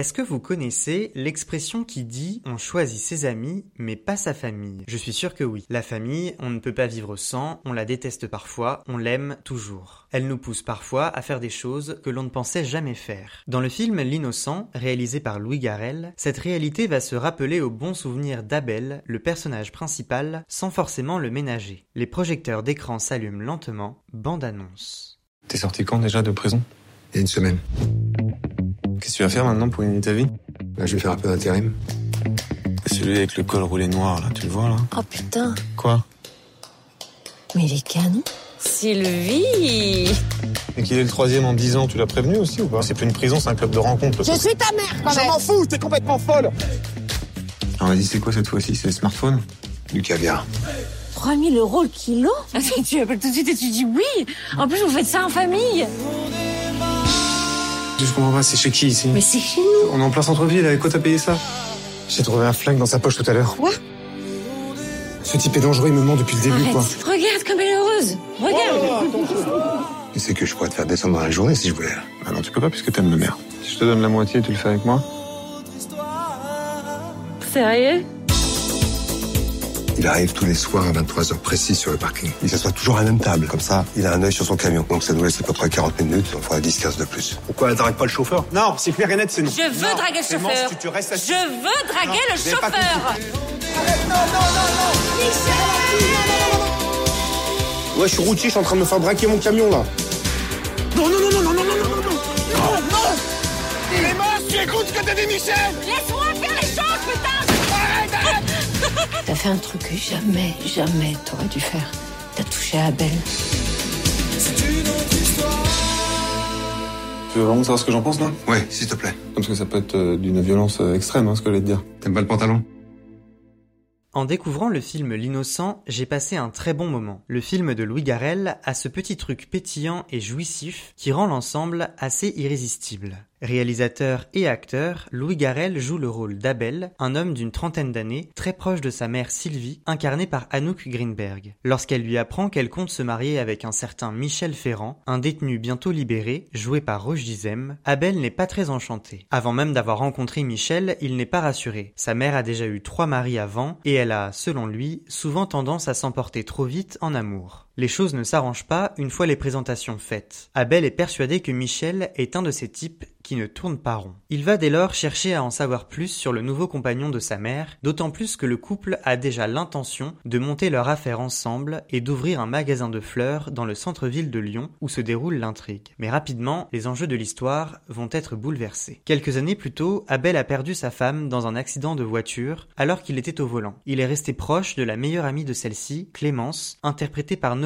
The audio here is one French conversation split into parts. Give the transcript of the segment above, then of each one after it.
Est-ce que vous connaissez l'expression qui dit on choisit ses amis mais pas sa famille? Je suis sûr que oui. La famille, on ne peut pas vivre sans, on la déteste parfois, on l'aime toujours. Elle nous pousse parfois à faire des choses que l'on ne pensait jamais faire. Dans le film L'innocent, réalisé par Louis Garrel, cette réalité va se rappeler au bon souvenir d'Abel, le personnage principal, sans forcément le ménager. Les projecteurs d'écran s'allument lentement, bande annonce. T'es sorti quand déjà de prison? Il y a une semaine. Qu'est-ce que tu vas faire maintenant pour gagner ta vie? Là, je vais faire un peu d'intérim. Celui avec le col roulé noir, là, tu le vois, là? Oh putain, Quoi? Mais il est canon. Sylvie. Et qu'il est le troisième en 10 ans, tu l'as prévenu aussi ou pas? C'est plus une prison, c'est un club de rencontre. Je suis ta mère quand Je m'en fous, t'es complètement folle. On m'a dit c'est quoi cette fois-ci? C'est le smartphone? Du caviar. 3000 euros le kilo? Attends, Tu appelles tout de suite et tu dis oui. En plus, vous faites ça en famille Je comprends pas, c'est chez qui ici Mais c'est chez nous On est en plein centre-ville, avec quoi t'as payé ça J'ai trouvé un flingue dans sa poche tout à l'heure. Quoi Ce type est dangereux, il me ment depuis le début, Arrête quoi. Regarde comme elle est heureuse Regarde sais que je pourrais te faire descendre dans la journée si je voulais. Ah non, tu peux pas puisque t'aimes ma mère. Si je te donne la moitié, tu le fais avec moi Sérieux? Il arrive tous les soirs à 23h précis sur le parking. Il s'assoit toujours à la même table. Comme ça, il a un œil sur son camion. Donc ça nous laisse à peu près 40 minutes. On fera 10-15 de plus. Pourquoi elle drague pas le chauffeur? Non, c'est clair et net, c'est non. Je veux draguer le chauffeur tu te restes assis. Je veux draguer Non, le vous avez pas chauffeur Ouais, je suis routier, je suis en train de me faire braquer mon camion là. Non, non, non, non, non, non, non, non, non, non, non, non Clémence, tu écoutes ce que t'as dit Michel Laisse-moi faire les choses, putain fait un truc que jamais, jamais t'aurais dû faire. T'as touché à Abel. Tu veux vraiment savoir ce que j'en pense, là? Ouais, s'il te plaît. Parce que ça peut être euh, d'une violence euh, extrême, hein, ce que j'allais te dire. T'aimes pas le pantalon? En découvrant le film L'innocent, j'ai passé un très bon moment. Le film de Louis Garrel a ce petit truc pétillant et jouissif qui rend l'ensemble assez irrésistible. Réalisateur et acteur, Louis Garrel joue le rôle d'Abel, un homme d'une trentaine d'années, très proche de sa mère Sylvie, incarnée par Anouk Greenberg. Lorsqu'elle lui apprend qu'elle compte se marier avec un certain Michel Ferrand, un détenu bientôt libéré, joué par Roche Dizem, Abel n'est pas très enchanté. Avant même d'avoir rencontré Michel, il n'est pas rassuré. Sa mère a déjà eu trois maris avant, et elle a, selon lui, souvent tendance à s'emporter trop vite en amour. Les choses ne s'arrangent pas une fois les présentations faites. Abel est persuadé que Michel est un de ces types qui ne tournent pas rond. Il va dès lors chercher à en savoir plus sur le nouveau compagnon de sa mère, d'autant plus que le couple a déjà l'intention de monter leur affaire ensemble et d'ouvrir un magasin de fleurs dans le centre-ville de Lyon où se déroule l'intrigue. Mais rapidement, les enjeux de l'histoire vont être bouleversés. Quelques années plus tôt, Abel a perdu sa femme dans un accident de voiture alors qu'il était au volant. Il est resté proche de la meilleure amie de celle-ci, Clémence, interprétée par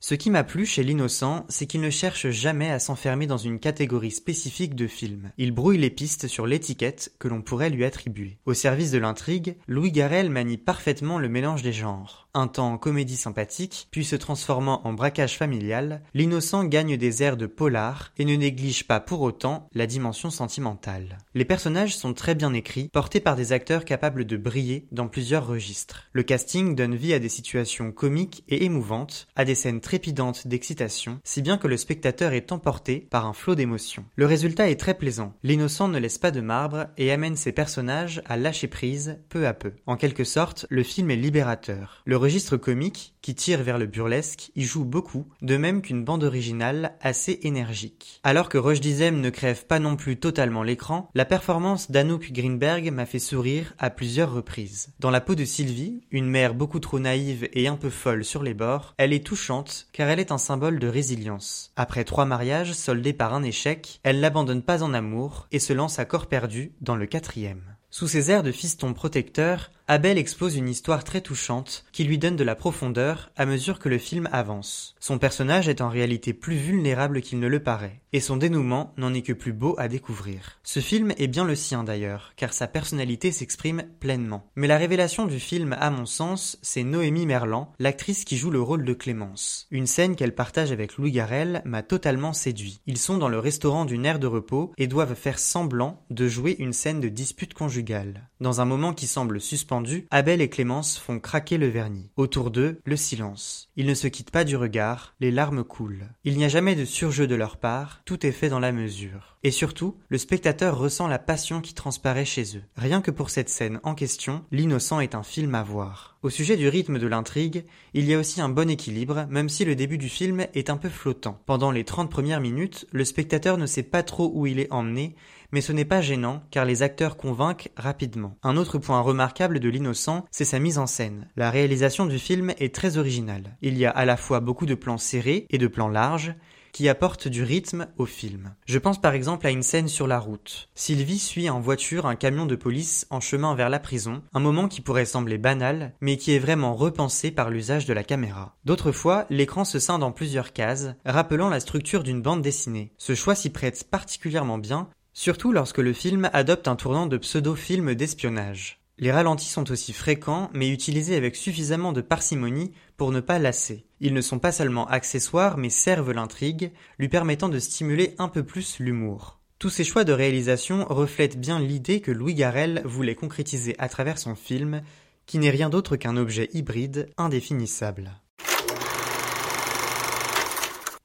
Ce qui m'a plu chez l'innocent, c'est qu'il ne cherche jamais à s'enfermer dans une catégorie spécifique de film. Il brouille les pistes sur l'étiquette que l'on pourrait lui attribuer. Au service de l'intrigue, Louis Garrel manie parfaitement le mélange des genres. Un temps comédie sympathique, puis se transformant en braquage familial, l'innocent gagne des airs de polar et ne néglige pas pour autant la dimension sentimentale. Les personnages sont très bien écrits, portés par des acteurs capables de briller dans plusieurs registres. Le casting donne vie à des situations comiques et émouvantes, à des scènes trépidantes d'excitation, si bien que le spectateur est emporté par un flot d'émotions. Le résultat est très plaisant. L'innocent ne laisse pas de marbre et amène ses personnages à lâcher prise peu à peu. En quelque sorte, le film est libérateur. Le registre comique, qui tire vers le burlesque, y joue beaucoup, de même qu'une bande originale assez énergique. Alors que Roche Dizem ne crève pas non plus totalement l'écran, la performance d'Anouk Greenberg m'a fait sourire à plusieurs reprises. Dans la peau de Sylvie, une mère beaucoup trop naïve et un peu folle sur les bords, elle est touchante car elle est un symbole de résilience. Après trois mariages soldés par un échec, elle n'abandonne pas en amour et se lance à corps perdu dans le quatrième. Sous ses airs de fiston protecteur, Abel expose une histoire très touchante qui lui donne de la profondeur à mesure que le film avance. Son personnage est en réalité plus vulnérable qu'il ne le paraît, et son dénouement n'en est que plus beau à découvrir. Ce film est bien le sien d'ailleurs, car sa personnalité s'exprime pleinement. Mais la révélation du film, à mon sens, c'est Noémie Merlan, l'actrice qui joue le rôle de Clémence. Une scène qu'elle partage avec Louis Garrel m'a totalement séduit. Ils sont dans le restaurant d'une aire de repos et doivent faire semblant de jouer une scène de dispute conjugale. Dans un moment qui semble suspendu, Abel et Clémence font craquer le vernis. Autour d'eux, le silence. Ils ne se quittent pas du regard, les larmes coulent. Il n'y a jamais de surjeu de leur part, tout est fait dans la mesure. Et surtout, le spectateur ressent la passion qui transparaît chez eux. Rien que pour cette scène en question, L'innocent est un film à voir. Au sujet du rythme de l'intrigue, il y a aussi un bon équilibre, même si le début du film est un peu flottant. Pendant les 30 premières minutes, le spectateur ne sait pas trop où il est emmené, mais ce n'est pas gênant car les acteurs convainquent rapidement. Un autre point remarquable de l'innocent, c'est sa mise en scène. La réalisation du film est très originale. Il y a à la fois beaucoup de plans serrés et de plans larges, qui apportent du rythme au film. Je pense par exemple à une scène sur la route. Sylvie suit en voiture un camion de police en chemin vers la prison, un moment qui pourrait sembler banal, mais qui est vraiment repensé par l'usage de la caméra. D'autres fois, l'écran se scinde en plusieurs cases, rappelant la structure d'une bande dessinée. Ce choix s'y prête particulièrement bien, surtout lorsque le film adopte un tournant de pseudo-film d'espionnage. Les ralentis sont aussi fréquents, mais utilisés avec suffisamment de parcimonie pour ne pas lasser. Ils ne sont pas seulement accessoires, mais servent l'intrigue, lui permettant de stimuler un peu plus l'humour. Tous ces choix de réalisation reflètent bien l'idée que Louis Garrel voulait concrétiser à travers son film, qui n'est rien d'autre qu'un objet hybride indéfinissable.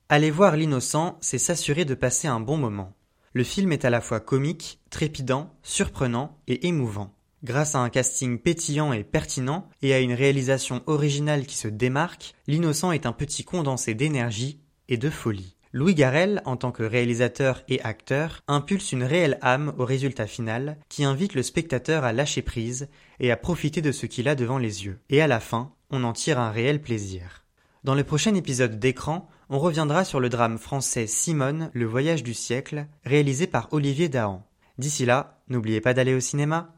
Aller voir l'innocent, c'est s'assurer de passer un bon moment. Le film est à la fois comique, trépidant, surprenant et émouvant. Grâce à un casting pétillant et pertinent et à une réalisation originale qui se démarque, L'innocent est un petit condensé d'énergie et de folie. Louis Garrel, en tant que réalisateur et acteur, impulse une réelle âme au résultat final qui invite le spectateur à lâcher prise et à profiter de ce qu'il a devant les yeux. Et à la fin, on en tire un réel plaisir. Dans le prochain épisode d'écran, on reviendra sur le drame français Simone, le voyage du siècle, réalisé par Olivier Dahan. D'ici là, n'oubliez pas d'aller au cinéma.